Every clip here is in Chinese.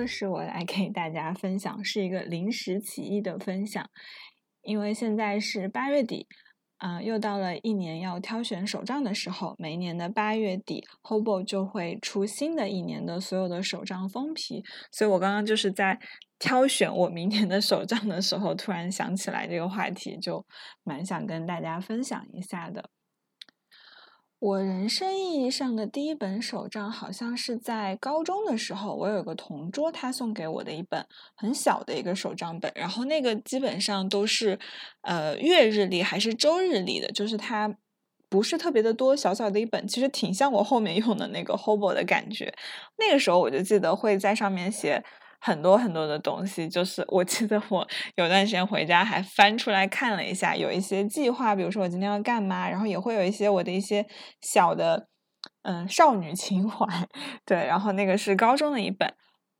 又是我来给大家分享，是一个临时起意的分享，因为现在是八月底，啊，又到了一年要挑选手账的时候。每年的八月底，Hobo 就会出新的一年的所有的手账封皮，所以我刚刚就是在挑选我明年的手账的时候，突然想起来这个话题，就蛮想跟大家分享一下的。我人生意义上的第一本手账，好像是在高中的时候，我有个同桌，他送给我的一本很小的一个手账本，然后那个基本上都是，呃，月日历还是周日历的，就是它不是特别的多，小小的一本，其实挺像我后面用的那个 Hobo 的感觉。那个时候我就记得会在上面写。很多很多的东西，就是我记得我有段时间回家还翻出来看了一下，有一些计划，比如说我今天要干嘛，然后也会有一些我的一些小的嗯少女情怀，对，然后那个是高中的一本，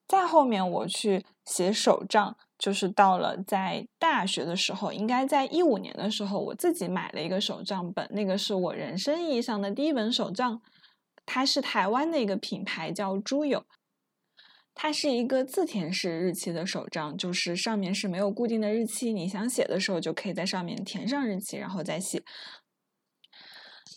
再后面我去写手账，就是到了在大学的时候，应该在一五年的时候，我自己买了一个手账本，那个是我人生意义上的第一本手账，它是台湾的一个品牌叫猪友。它是一个自填式日期的手账，就是上面是没有固定的日期，你想写的时候就可以在上面填上日期，然后再写。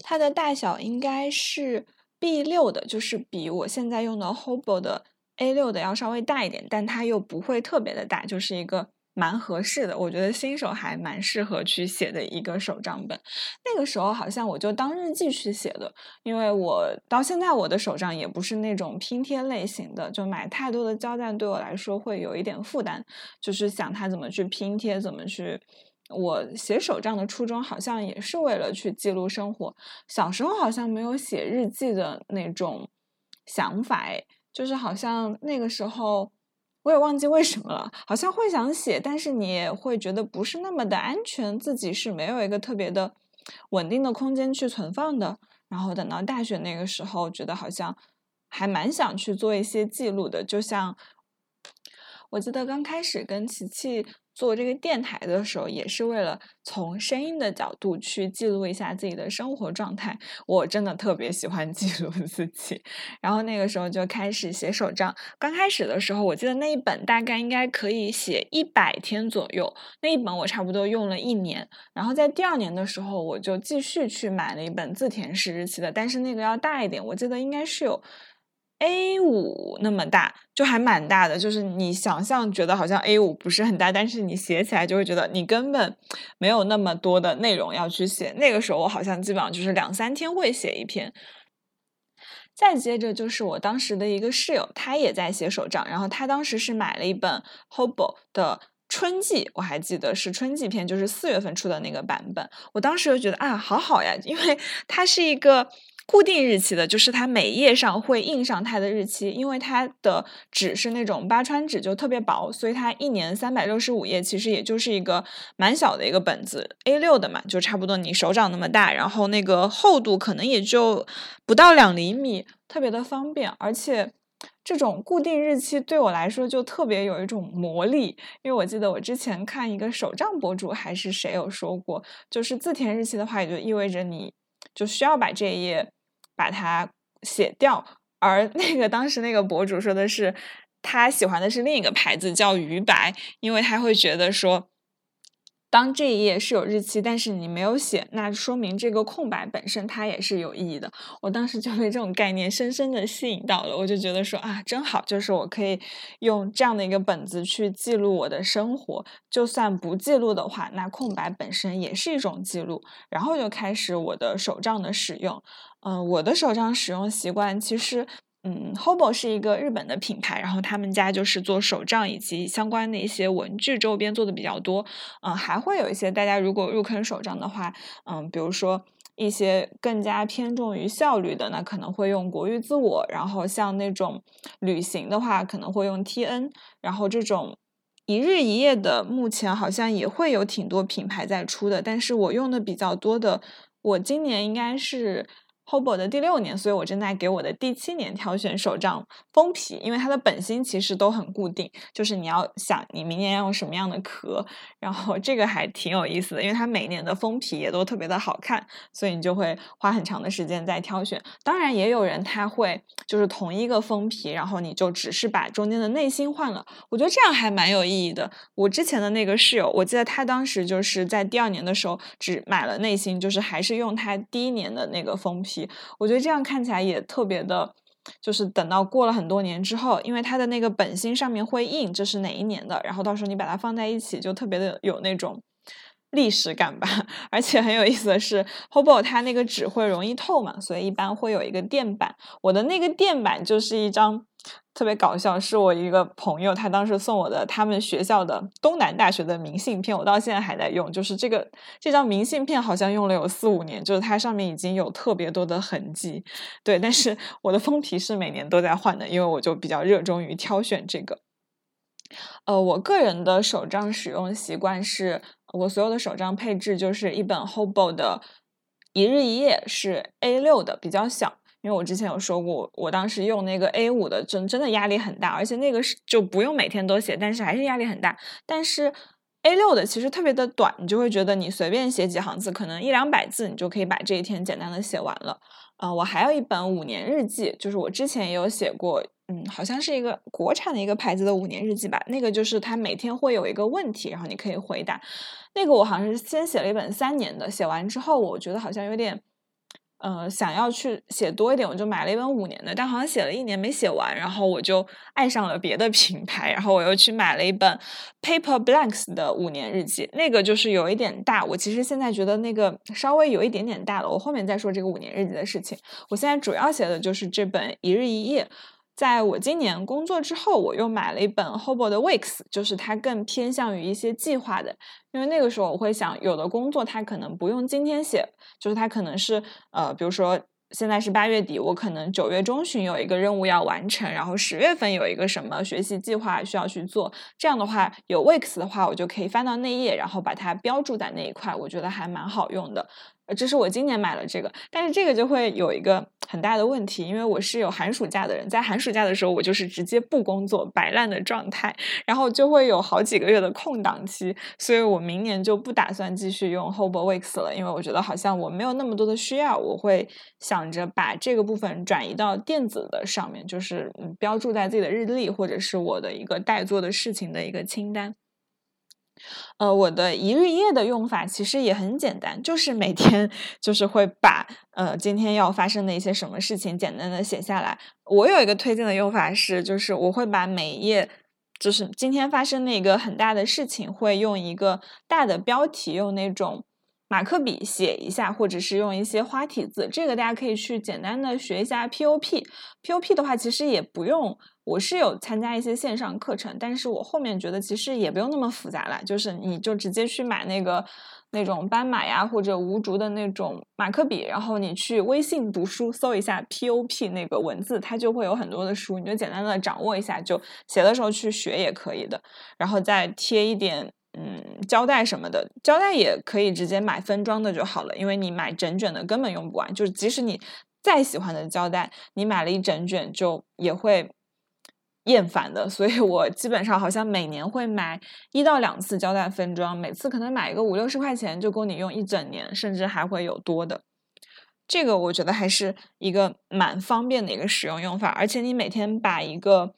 它的大小应该是 B 六的，就是比我现在用的 Hobo 的 A 六的要稍微大一点，但它又不会特别的大，就是一个。蛮合适的，我觉得新手还蛮适合去写的一个手账本。那个时候好像我就当日记去写的，因为我到现在我的手账也不是那种拼贴类型的，就买太多的胶带对我来说会有一点负担。就是想它怎么去拼贴，怎么去。我写手账的初衷好像也是为了去记录生活。小时候好像没有写日记的那种想法，哎，就是好像那个时候。我也忘记为什么了，好像会想写，但是你也会觉得不是那么的安全，自己是没有一个特别的稳定的空间去存放的。然后等到大学那个时候，觉得好像还蛮想去做一些记录的，就像我记得刚开始跟琪琪。做这个电台的时候，也是为了从声音的角度去记录一下自己的生活状态。我真的特别喜欢记录自己，然后那个时候就开始写手账。刚开始的时候，我记得那一本大概应该可以写一百天左右，那一本我差不多用了一年。然后在第二年的时候，我就继续去买了一本自填式日期的，但是那个要大一点，我记得应该是有。A 五那么大，就还蛮大的。就是你想象觉得好像 A 五不是很大，但是你写起来就会觉得你根本没有那么多的内容要去写。那个时候我好像基本上就是两三天会写一篇。再接着就是我当时的一个室友，他也在写手账，然后他当时是买了一本 Hobo 的春季，我还记得是春季篇，就是四月份出的那个版本。我当时就觉得啊，好好呀，因为它是一个。固定日期的，就是它每页上会印上它的日期，因为它的纸是那种八川纸，就特别薄，所以它一年三百六十五页，其实也就是一个蛮小的一个本子，A 六的嘛，就差不多你手掌那么大，然后那个厚度可能也就不到两厘米，特别的方便。而且这种固定日期对我来说就特别有一种魔力，因为我记得我之前看一个手账博主还是谁有说过，就是自填日期的话，也就意味着你。就需要把这一页把它写掉，而那个当时那个博主说的是，他喜欢的是另一个牌子叫鱼白，因为他会觉得说。当这一页是有日期，但是你没有写，那说明这个空白本身它也是有意义的。我当时就被这种概念深深的吸引到了，我就觉得说啊，真好，就是我可以用这样的一个本子去记录我的生活，就算不记录的话，那空白本身也是一种记录。然后就开始我的手账的使用，嗯，我的手账使用习惯其实。嗯，Hobo 是一个日本的品牌，然后他们家就是做手账以及相关的一些文具周边做的比较多。嗯，还会有一些大家如果入坑手账的话，嗯，比如说一些更加偏重于效率的，那可能会用国誉自我。然后像那种旅行的话，可能会用 TN。然后这种一日一夜的，目前好像也会有挺多品牌在出的。但是我用的比较多的，我今年应该是。Hobo 的第六年，所以我正在给我的第七年挑选手账封皮，因为它的本心其实都很固定，就是你要想你明年要用什么样的壳，然后这个还挺有意思的，因为它每年的封皮也都特别的好看，所以你就会花很长的时间在挑选。当然，也有人他会就是同一个封皮，然后你就只是把中间的内心换了，我觉得这样还蛮有意义的。我之前的那个室友，我记得他当时就是在第二年的时候只买了内心，就是还是用他第一年的那个封皮。我觉得这样看起来也特别的，就是等到过了很多年之后，因为它的那个本心上面会印这是哪一年的，然后到时候你把它放在一起，就特别的有那种历史感吧。而且很有意思的是，Hobo 它那个纸会容易透嘛，所以一般会有一个垫板。我的那个垫板就是一张。特别搞笑，是我一个朋友，他当时送我的他们学校的东南大学的明信片，我到现在还在用。就是这个这张明信片好像用了有四五年，就是它上面已经有特别多的痕迹。对，但是我的封皮是每年都在换的，因为我就比较热衷于挑选这个。呃，我个人的手账使用习惯是，我所有的手账配置就是一本 Hobo 的一日一页，是 A 六的，比较小。因为我之前有说过，我当时用那个 A 五的，真真的压力很大，而且那个是就不用每天都写，但是还是压力很大。但是 A 六的其实特别的短，你就会觉得你随便写几行字，可能一两百字，你就可以把这一天简单的写完了。啊，我还有一本五年日记，就是我之前也有写过，嗯，好像是一个国产的一个牌子的五年日记吧。那个就是它每天会有一个问题，然后你可以回答。那个我好像是先写了一本三年的，写完之后我觉得好像有点。呃，想要去写多一点，我就买了一本五年的，但好像写了一年没写完，然后我就爱上了别的品牌，然后我又去买了一本 Paper Blanks 的五年日记，那个就是有一点大，我其实现在觉得那个稍微有一点点大了，我后面再说这个五年日记的事情，我现在主要写的就是这本一日一夜。在我今年工作之后，我又买了一本 Hobo 的 Weeks，就是它更偏向于一些计划的。因为那个时候我会想，有的工作它可能不用今天写，就是它可能是呃，比如说现在是八月底，我可能九月中旬有一个任务要完成，然后十月份有一个什么学习计划需要去做。这样的话，有 Weeks 的话，我就可以翻到那页，然后把它标注在那一块，我觉得还蛮好用的。呃这是我今年买了这个，但是这个就会有一个很大的问题，因为我是有寒暑假的人，在寒暑假的时候，我就是直接不工作摆烂的状态，然后就会有好几个月的空档期，所以我明年就不打算继续用 Hobo Weeks 了，因为我觉得好像我没有那么多的需要，我会想着把这个部分转移到电子的上面，就是标注在自己的日历或者是我的一个待做的事情的一个清单。呃，我的一日一页的用法其实也很简单，就是每天就是会把呃今天要发生的一些什么事情简单的写下来。我有一个推荐的用法是，就是我会把每一页就是今天发生的一个很大的事情，会用一个大的标题，用那种马克笔写一下，或者是用一些花体字。这个大家可以去简单的学一下 POP。POP 的话，其实也不用。我是有参加一些线上课程，但是我后面觉得其实也不用那么复杂了，就是你就直接去买那个那种斑马呀或者无竹的那种马克笔，然后你去微信读书搜一下 POP 那个文字，它就会有很多的书，你就简单的掌握一下，就写的时候去学也可以的。然后再贴一点嗯胶带什么的，胶带也可以直接买分装的就好了，因为你买整卷的根本用不完，就是即使你再喜欢的胶带，你买了一整卷就也会。厌烦的，所以我基本上好像每年会买一到两次胶带分装，每次可能买一个五六十块钱就够你用一整年，甚至还会有多的。这个我觉得还是一个蛮方便的一个使用用法，而且你每天把一个。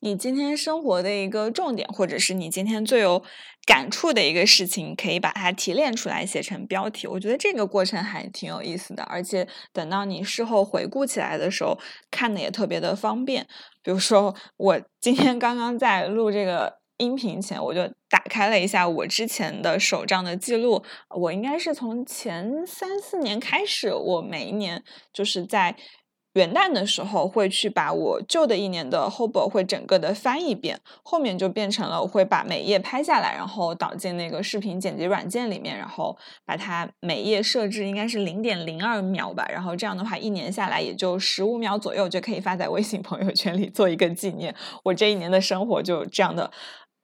你今天生活的一个重点，或者是你今天最有感触的一个事情，可以把它提炼出来写成标题。我觉得这个过程还挺有意思的，而且等到你事后回顾起来的时候，看的也特别的方便。比如说，我今天刚刚在录这个音频前，我就打开了一下我之前的手账的记录。我应该是从前三四年开始，我每一年就是在。元旦的时候会去把我旧的一年的 Hobo 会整个的翻一遍，后面就变成了我会把每页拍下来，然后导进那个视频剪辑软件里面，然后把它每页设置应该是零点零二秒吧，然后这样的话一年下来也就十五秒左右就可以发在微信朋友圈里做一个纪念。我这一年的生活就这样的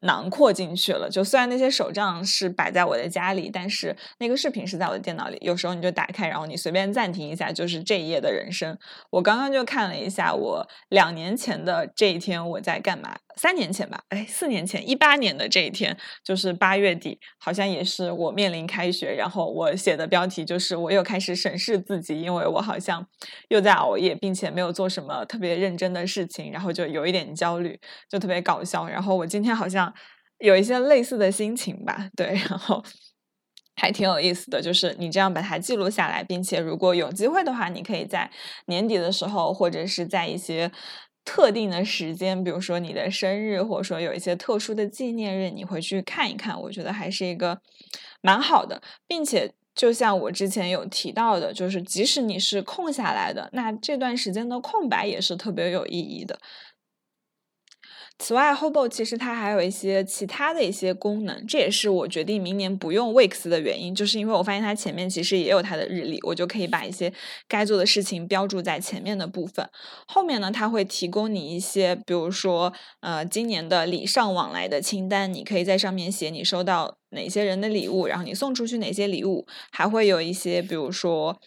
囊括进去了。就虽然那些手账是摆在我的家里，但是那个视频是在我的电脑里。有时候你就打开，然后你随便暂停一下，就是这一页的人生。我刚刚就看了一下我两年前的这一天我在干嘛。三年前吧，哎，四年前，一八年的这一天，就是八月底，好像也是我面临开学，然后我写的标题就是我又开始审视自己，因为我好像又在熬夜，并且没有做什么特别认真的事情，然后就有一点焦虑，就特别搞笑。然后我今天好像有一些类似的心情吧，对，然后还挺有意思的，就是你这样把它记录下来，并且如果有机会的话，你可以在年底的时候，或者是在一些。特定的时间，比如说你的生日，或者说有一些特殊的纪念日，你回去看一看，我觉得还是一个蛮好的，并且就像我之前有提到的，就是即使你是空下来的，那这段时间的空白也是特别有意义的。此外，Hobo 其实它还有一些其他的一些功能，这也是我决定明年不用 Weeks 的原因，就是因为我发现它前面其实也有它的日历，我就可以把一些该做的事情标注在前面的部分。后面呢，它会提供你一些，比如说，呃，今年的礼尚往来的清单，你可以在上面写你收到哪些人的礼物，然后你送出去哪些礼物，还会有一些，比如说。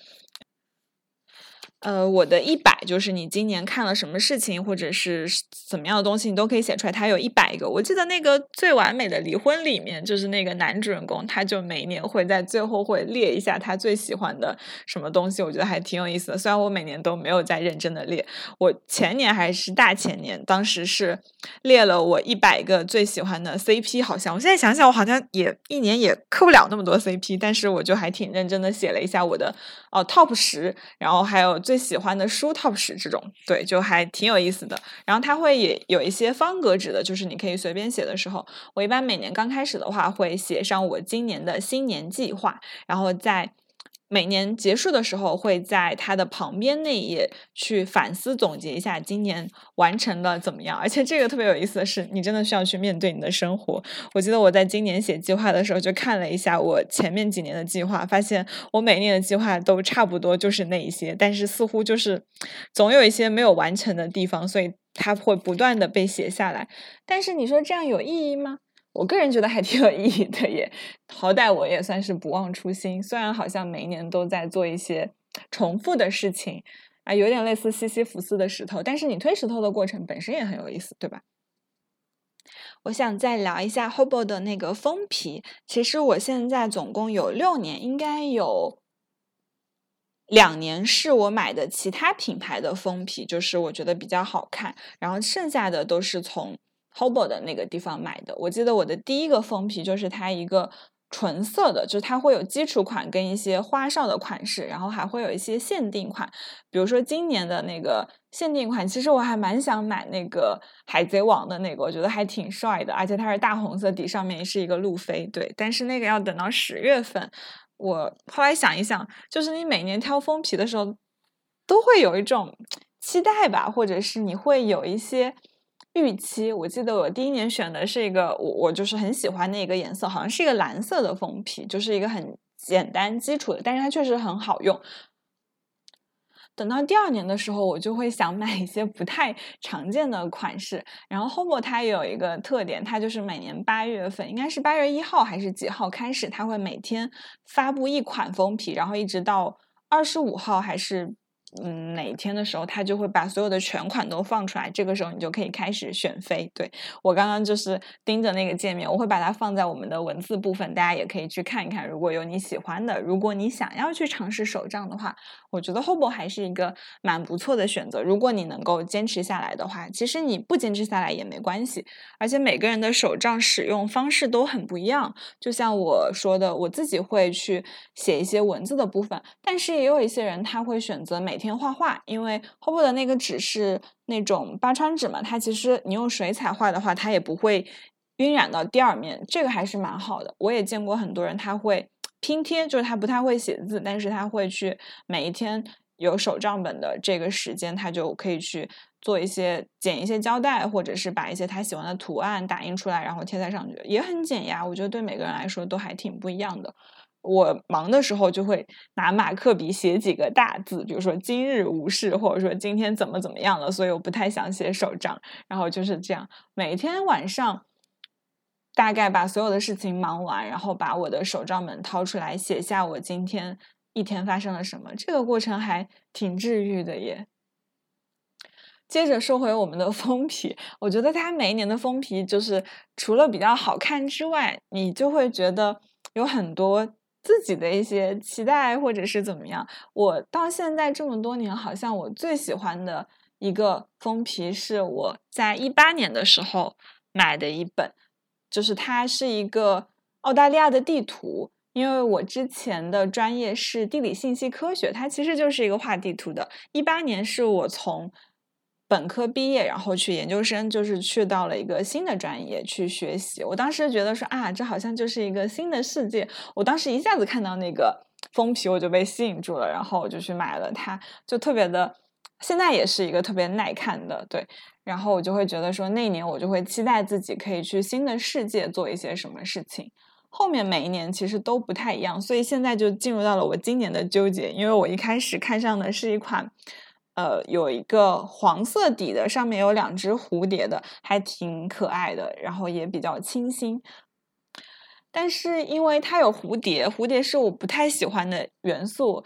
呃，我的一百就是你今年看了什么事情，或者是怎么样的东西，你都可以写出来。它有一百个。我记得那个最完美的离婚里面，就是那个男主人公，他就每年会在最后会列一下他最喜欢的什么东西，我觉得还挺有意思的。虽然我每年都没有在认真的列，我前年还是大前年，当时是列了我一百个最喜欢的 CP，好像我现在想想，我好像也一年也磕不了那么多 CP，但是我就还挺认真的写了一下我的哦 Top 十，然后还有。最喜欢的书 top 十这种，对，就还挺有意思的。然后它会也有一些方格纸的，就是你可以随便写的时候，我一般每年刚开始的话会写上我今年的新年计划，然后在。每年结束的时候，会在它的旁边那一页去反思总结一下今年完成的怎么样。而且这个特别有意思的是，你真的需要去面对你的生活。我记得我在今年写计划的时候，就看了一下我前面几年的计划，发现我每年的计划都差不多就是那一些，但是似乎就是总有一些没有完成的地方，所以它会不断的被写下来。但是你说这样有意义吗？我个人觉得还挺有意义的，也好歹我也算是不忘初心。虽然好像每一年都在做一些重复的事情，啊，有点类似西西弗斯的石头，但是你推石头的过程本身也很有意思，对吧？我想再聊一下 Hobo 的那个封皮。其实我现在总共有六年，应该有两年是我买的其他品牌的封皮，就是我觉得比较好看，然后剩下的都是从。Hobo 的那个地方买的，我记得我的第一个封皮就是它一个纯色的，就是它会有基础款跟一些花哨的款式，然后还会有一些限定款，比如说今年的那个限定款，其实我还蛮想买那个海贼王的那个，我觉得还挺帅的，而且它是大红色底，上面是一个路飞，对，但是那个要等到十月份。我后来想一想，就是你每年挑封皮的时候，都会有一种期待吧，或者是你会有一些。预期，我记得我第一年选的是一个我我就是很喜欢的一个颜色，好像是一个蓝色的封皮，就是一个很简单基础的，但是它确实很好用。等到第二年的时候，我就会想买一些不太常见的款式。然后 Hobo 它也有一个特点，它就是每年八月份，应该是八月一号还是几号开始，它会每天发布一款封皮，然后一直到二十五号还是。嗯，哪天的时候，他就会把所有的全款都放出来，这个时候你就可以开始选飞。对我刚刚就是盯着那个界面，我会把它放在我们的文字部分，大家也可以去看一看。如果有你喜欢的，如果你想要去尝试手账的话，我觉得 Hobo 还是一个蛮不错的选择。如果你能够坚持下来的话，其实你不坚持下来也没关系。而且每个人的手账使用方式都很不一样，就像我说的，我自己会去写一些文字的部分，但是也有一些人他会选择每每天画画，因为 Hobo 的那个纸是那种八川纸嘛，它其实你用水彩画的话，它也不会晕染到第二面，这个还是蛮好的。我也见过很多人他会拼贴，就是他不太会写字，但是他会去每一天有手账本的这个时间，他就可以去做一些剪一些胶带，或者是把一些他喜欢的图案打印出来，然后贴在上去，也很减压。我觉得对每个人来说都还挺不一样的。我忙的时候就会拿马克笔写几个大字，比如说今日无事，或者说今天怎么怎么样了，所以我不太想写手账。然后就是这样，每天晚上大概把所有的事情忙完，然后把我的手账本掏出来，写下我今天一天发生了什么。这个过程还挺治愈的耶。接着说回我们的封皮，我觉得它每一年的封皮，就是除了比较好看之外，你就会觉得有很多自己的一些期待，或者是怎么样。我到现在这么多年，好像我最喜欢的一个封皮是我在一八年的时候买的一本。就是它是一个澳大利亚的地图，因为我之前的专业是地理信息科学，它其实就是一个画地图的。一八年是我从本科毕业，然后去研究生，就是去到了一个新的专业去学习。我当时觉得说啊，这好像就是一个新的世界。我当时一下子看到那个封皮，我就被吸引住了，然后我就去买了它，就特别的。现在也是一个特别耐看的，对。然后我就会觉得说，那一年我就会期待自己可以去新的世界做一些什么事情。后面每一年其实都不太一样，所以现在就进入到了我今年的纠结。因为我一开始看上的是一款，呃，有一个黄色底的，上面有两只蝴蝶的，还挺可爱的，然后也比较清新。但是因为它有蝴蝶，蝴蝶是我不太喜欢的元素。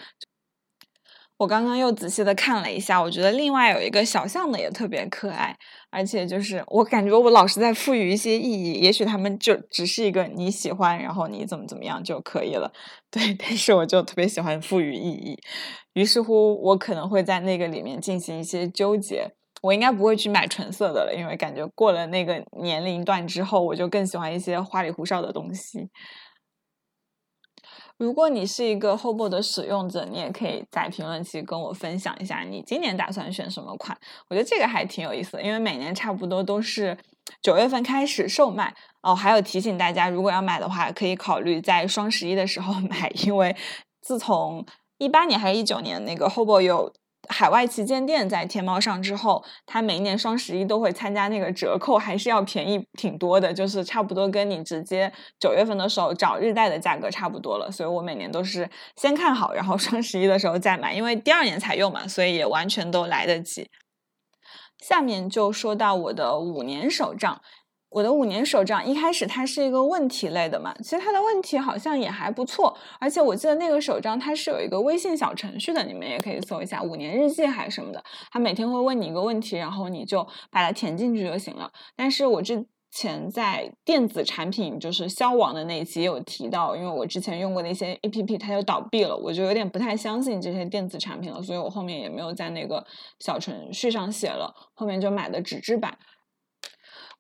我刚刚又仔细的看了一下，我觉得另外有一个小象的也特别可爱，而且就是我感觉我老是在赋予一些意义，也许他们就只是一个你喜欢，然后你怎么怎么样就可以了，对，但是我就特别喜欢赋予意义，于是乎我可能会在那个里面进行一些纠结，我应该不会去买纯色的了，因为感觉过了那个年龄段之后，我就更喜欢一些花里胡哨的东西。如果你是一个 Hobo 的使用者，你也可以在评论区跟我分享一下你今年打算选什么款。我觉得这个还挺有意思的，因为每年差不多都是九月份开始售卖哦。还有提醒大家，如果要买的话，可以考虑在双十一的时候 买，因为自从一八年还是一九年那个 Hobo 有。海外旗舰店在天猫上之后，它每一年双十一都会参加那个折扣，还是要便宜挺多的，就是差不多跟你直接九月份的时候找日贷的价格差不多了。所以我每年都是先看好，然后双十一的时候再买，因为第二年才用嘛，所以也完全都来得及。下面就说到我的五年手账。我的五年手账一开始它是一个问题类的嘛，其实它的问题好像也还不错，而且我记得那个手账它是有一个微信小程序的，你们也可以搜一下五年日记还是什么的，它每天会问你一个问题，然后你就把它填进去就行了。但是我之前在电子产品就是消亡的那一期有提到，因为我之前用过的一些 A P P 它就倒闭了，我就有点不太相信这些电子产品了，所以我后面也没有在那个小程序上写了，后面就买的纸质版。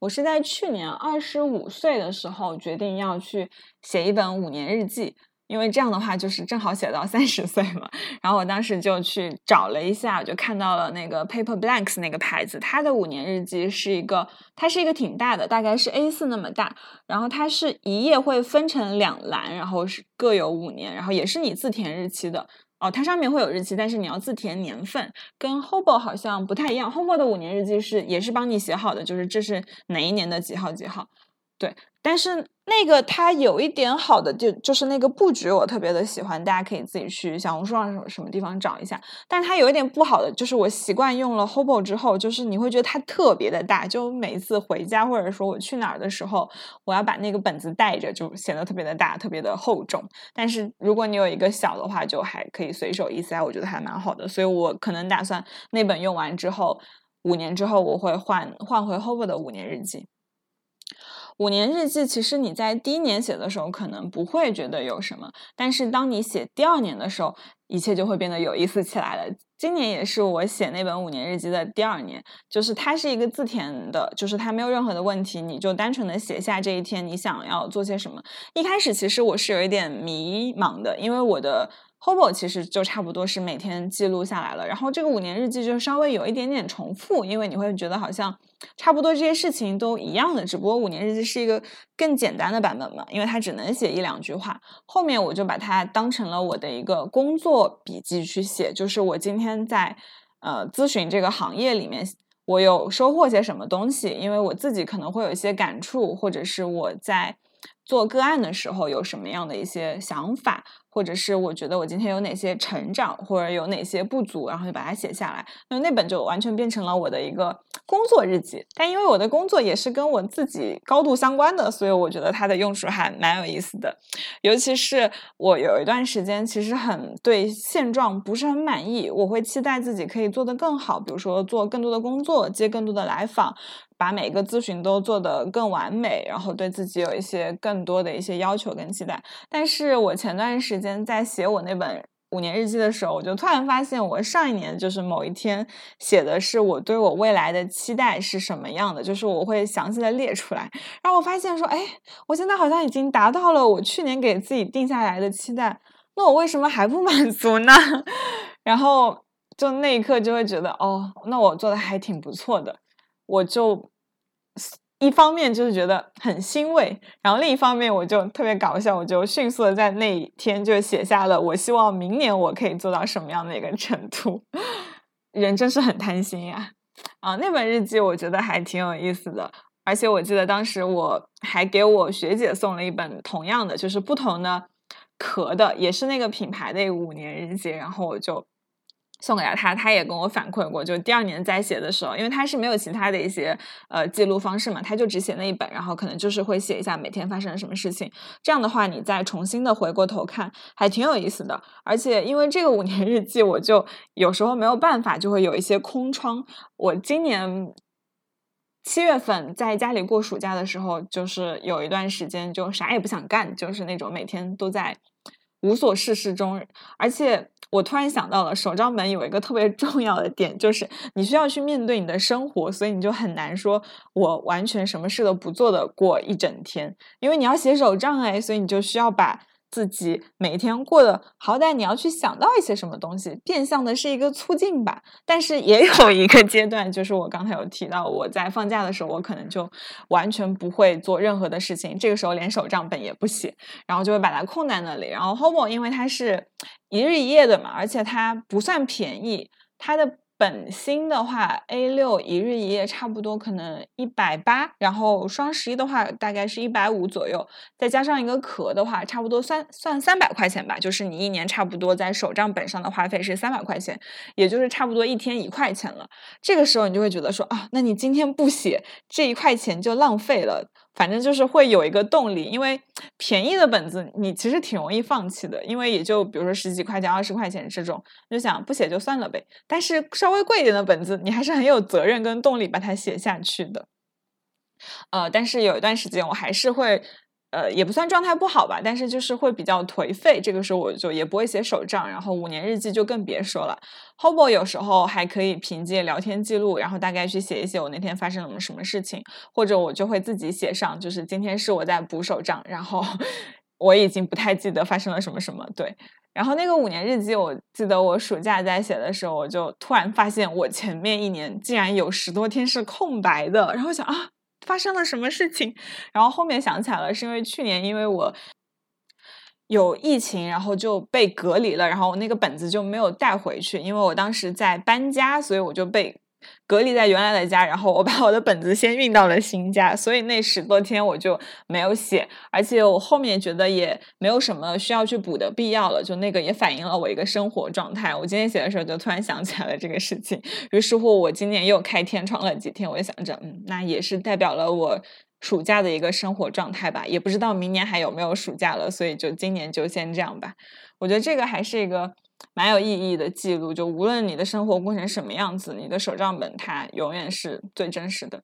我是在去年二十五岁的时候决定要去写一本五年日记，因为这样的话就是正好写到三十岁嘛。然后我当时就去找了一下，就看到了那个 Paper Blanks 那个牌子，它的五年日记是一个，它是一个挺大的，大概是 A 四那么大。然后它是一页会分成两栏，然后是各有五年，然后也是你自填日期的。哦，它上面会有日期，但是你要自填年份，跟 Hobo 好像不太一样。Hobo 的五年日记是也是帮你写好的，就是这是哪一年的几号几号，对。但是那个它有一点好的就就是那个布局我特别的喜欢，大家可以自己去小红书上什么什么地方找一下。但它有一点不好的就是我习惯用了 Hobo 之后，就是你会觉得它特别的大，就每次回家或者说我去哪儿的时候，我要把那个本子带着，就显得特别的大，特别的厚重。但是如果你有一个小的话，就还可以随手一塞，我觉得还蛮好的。所以我可能打算那本用完之后，五年之后我会换换回 Hobo 的五年日记。五年日记，其实你在第一年写的时候可能不会觉得有什么，但是当你写第二年的时候，一切就会变得有意思起来了。今年也是我写那本五年日记的第二年，就是它是一个自填的，就是它没有任何的问题，你就单纯的写下这一天你想要做些什么。一开始其实我是有一点迷茫的，因为我的。Hobo 其实就差不多是每天记录下来了，然后这个五年日记就稍微有一点点重复，因为你会觉得好像差不多这些事情都一样的，只不过五年日记是一个更简单的版本嘛，因为它只能写一两句话。后面我就把它当成了我的一个工作笔记去写，就是我今天在呃咨询这个行业里面，我有收获些什么东西，因为我自己可能会有一些感触，或者是我在。做个案的时候有什么样的一些想法，或者是我觉得我今天有哪些成长，或者有哪些不足，然后就把它写下来。那那本就完全变成了我的一个工作日记。但因为我的工作也是跟我自己高度相关的，所以我觉得它的用处还蛮有意思的。尤其是我有一段时间其实很对现状不是很满意，我会期待自己可以做得更好，比如说做更多的工作，接更多的来访。把每一个咨询都做得更完美，然后对自己有一些更多的一些要求跟期待。但是我前段时间在写我那本五年日记的时候，我就突然发现，我上一年就是某一天写的是我对我未来的期待是什么样的，就是我会详细的列出来。然后我发现说，哎，我现在好像已经达到了我去年给自己定下来的期待，那我为什么还不满足呢？然后就那一刻就会觉得，哦，那我做的还挺不错的，我就。一方面就是觉得很欣慰，然后另一方面我就特别搞笑，我就迅速的在那一天就写下了我希望明年我可以做到什么样的一个程度。人真是很贪心呀！啊，那本日记我觉得还挺有意思的，而且我记得当时我还给我学姐送了一本同样的，就是不同的壳的，也是那个品牌的五年日记，然后我就。送给了他，他也跟我反馈过，就第二年再写的时候，因为他是没有其他的一些呃记录方式嘛，他就只写那一本，然后可能就是会写一下每天发生了什么事情。这样的话，你再重新的回过头看，还挺有意思的。而且因为这个五年日记，我就有时候没有办法，就会有一些空窗。我今年七月份在家里过暑假的时候，就是有一段时间就啥也不想干，就是那种每天都在。无所事事中，而且我突然想到了手账本有一个特别 重要的点，就是你需要去面对你的生活，所以你就很难说我完全什么事都不做的过一整天，因为你要写手账哎，所以你就需要把。自己每天过得好歹你要去想到一些什么东西，变相的是一个促进吧。但是也有一个阶段，就是我刚才有提到，我在放假的时候，我可能就完全不会做任何的事情，这个时候连手账本也不写，然后就会把它空在那里。然后 Hobo 因为它是一日一夜的嘛，而且它不算便宜，它的。本心的话，A 六一日一夜差不多可能一百八，然后双十一的话大概是一百五左右，再加上一个壳的话，差不多算算三百块钱吧。就是你一年差不多在手账本上的花费是三百块钱，也就是差不多一天一块钱了。这个时候你就会觉得说啊，那你今天不写这一块钱就浪费了。反正就是会有一个动力，因为 便宜的本子你其实挺容易放弃的，因为也就比如说十几块钱、二十块钱这种，就想不写就算了呗。但是稍微贵一点的本子，你还是很有责任跟动力把它写下去的。呃，但是有一段时间我还是会。呃，也不算状态不好吧，但是就是会比较颓废。这个时候我就也不会写手账，然后五年日记就更别说了。Hobo 有时候还可以凭借聊天记录，然后大概去写一写我那天发生了什么事情，或者我就会自己写上，就是今天是我在补手账，然后 我已经不太记得发生了什么什么。对，然后那个五年日记，我记得我暑假在写的时候，我就突然发现我前面一年竟然有十多天是空白的，然后想啊。发生了什么事情？然后后面想起来了，是因为去年因为我有疫情，然后就被隔离了，然后我那个本子就没有带回去，因为我当时在搬家，所以我就被。隔离在原来的家，然后我把我的本子先运到了新家，所以那十多天我就没有写，而且我后面觉得也没有什么需要去补的必要了，就那个也反映了我一个生活状态。我今天写的时候就突然想起来了这个事情，于是乎我今年又开天窗了几天，我就想着，嗯，那也是代表了我暑假的一个生活状态吧，也不知道明年还有没有暑假了，所以就今年就先这样吧。我觉得这个还是一个。蛮有意义的记录，就无论你的生活过成什么样子，你的手账本它永远是最真实的。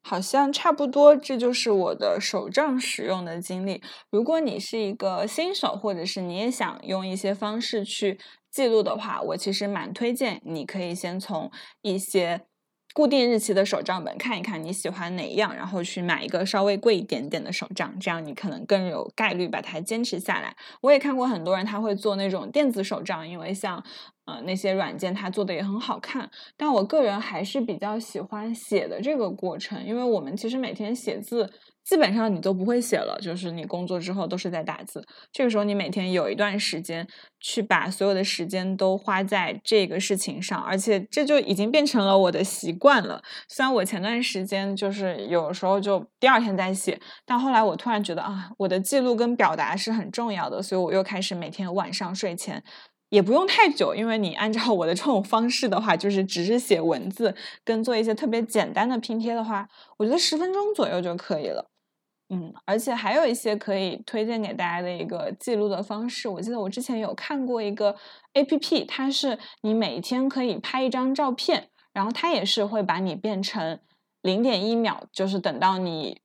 好像差不多，这就是我的手账使用的经历。如果你是一个新手，或者是你也想用一些方式去记录的话，我其实蛮推荐你可以先从一些。固定日期的手账本，看一看你喜欢哪样，然后去买一个稍微贵一点点的手账，这样你可能更有概率把它坚持下来。我也看过很多人他会做那种电子手账，因为像呃那些软件它做的也很好看。但我个人还是比较喜欢写的这个过程，因为我们其实每天写字。基本上你都不会写了，就是你工作之后都是在打字。这个时候你每天有一段时间去把所有的时间都花在这个事情上，而且这就已经变成了我的习惯了。虽然我前段时间就是有时候就第二天再写，但后来我突然觉得啊，我的记录跟表达是很重要的，所以我又开始每天晚上睡前。也不用太久，因为你按照我的这种方式的话，就是只是写文字跟做一些特别简单的拼贴的话，我觉得十分钟左右就可以了。嗯，而且还有一些可以推荐给大家的一个记录的方式。我记得我之前有看过一个 A P P，它是你每天可以拍一张照片，然后它也是会把你变成零点一秒，就是等到你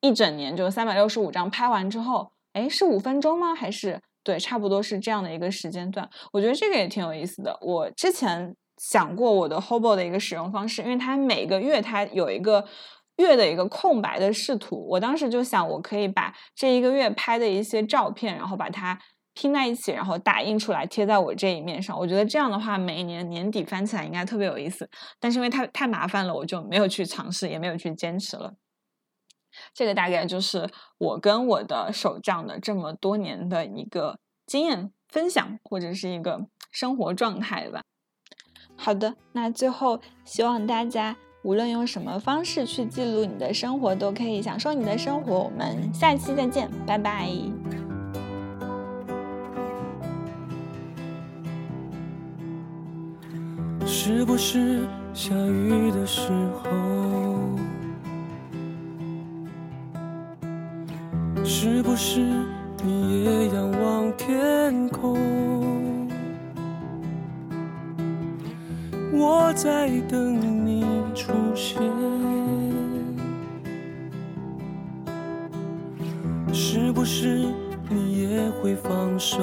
一整年就三百六十五张拍完之后，哎，是五分钟吗？还是？对，差不多是这样的一个时间段，我觉得这个也挺有意思的。我之前想过我的 Hobo 的一个使用方式，因为它每个月它有一个月的一个空白的视图，我当时就想，我可以把这一个月拍的一些照片，然后把它拼在一起，然后打印出来贴在我这一面上。我觉得这样的话，每一年年底翻起来应该特别有意思。但是因为太太麻烦了，我就没有去尝试，也没有去坚持了。这个大概就是我跟我的手账的这么多年的一个经验分享，或者是一个生活状态吧。好的，那最后希望大家无论用什么方式去记录你的生活，都可以享受你的生活。我们下期再见，拜拜。是不是下雨的时候？是不是你也仰望天空？我在等你出现。是不是你也会放手？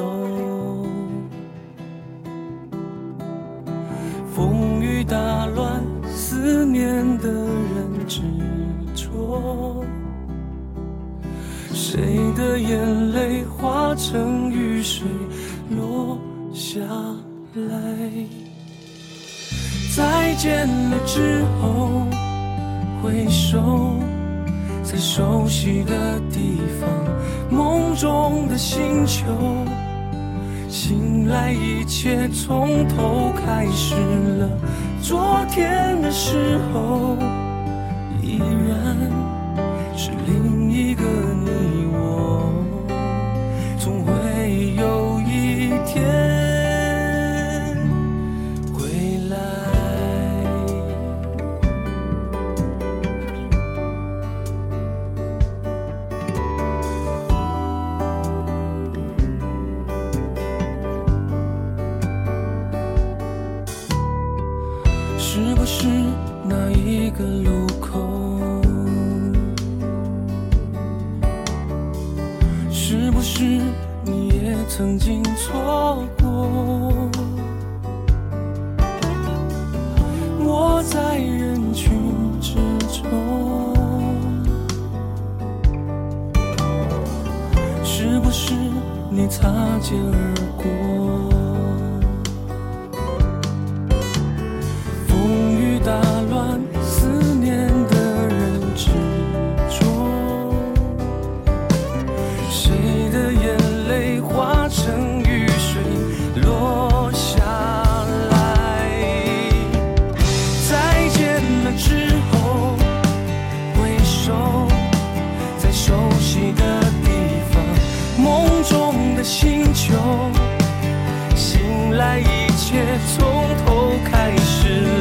风雨打乱思念的人执着。谁的眼泪化成雨水落下来？再见了之后，回首在熟悉的地方，梦中的星球，醒来一切从头开始了。昨天的时候，依然是不是那一个路口是不是你也曾经错过我在人群之中是不是你擦肩而过的星球醒来，一切从头开始。